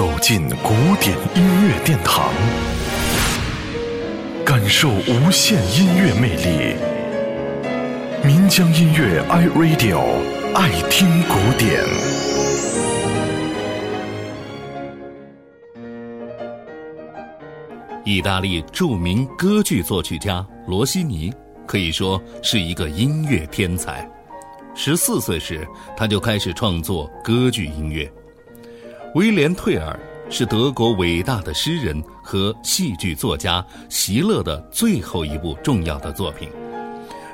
走进古典音乐殿堂，感受无限音乐魅力。民江音乐 iRadio 爱听古典。意大利著名歌剧作曲家罗西尼可以说是一个音乐天才。十四岁时，他就开始创作歌剧音乐。威廉·退尔是德国伟大的诗人和戏剧作家席勒的最后一部重要的作品。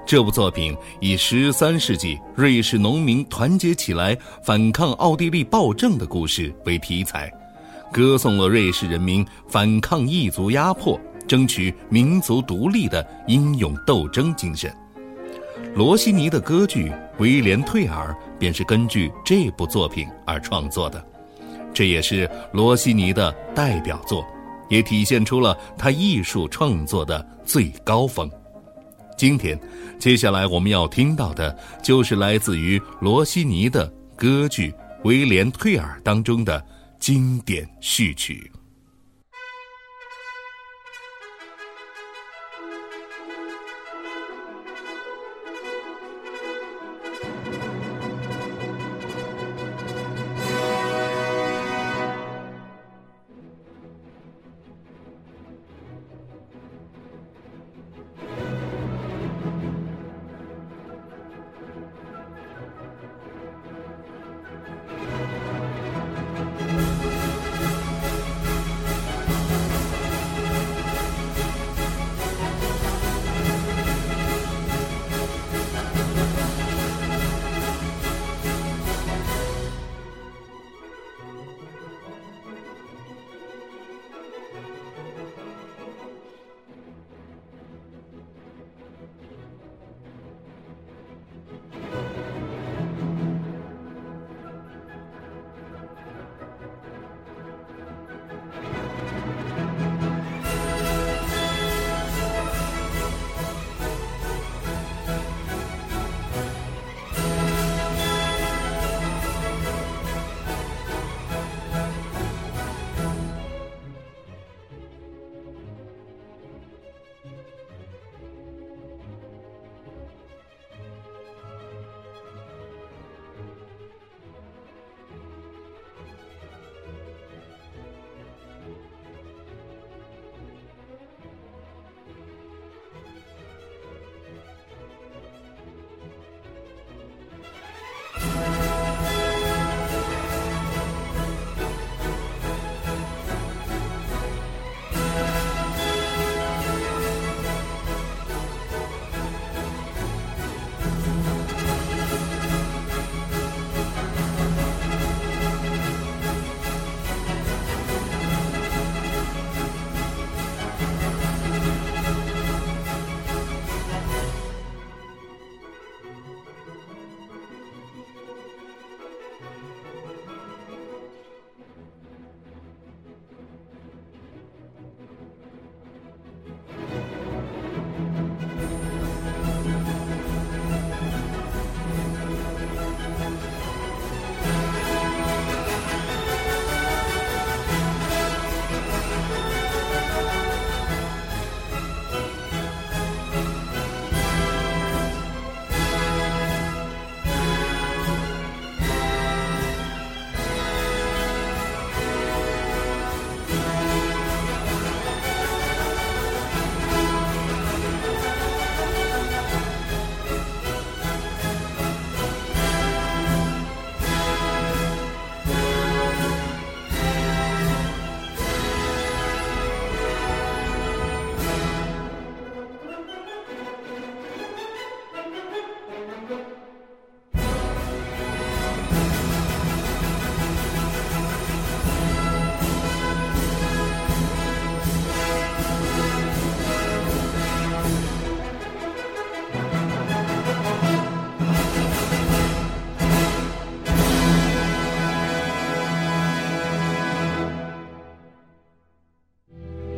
这部作品以十三世纪瑞士农民团结起来反抗奥地利暴政的故事为题材，歌颂了瑞士人民反抗异族压迫、争取民族独立的英勇斗争精神。罗西尼的歌剧《威廉·退尔》便是根据这部作品而创作的。这也是罗西尼的代表作，也体现出了他艺术创作的最高峰。今天，接下来我们要听到的就是来自于罗西尼的歌剧《威廉·退尔》当中的经典序曲。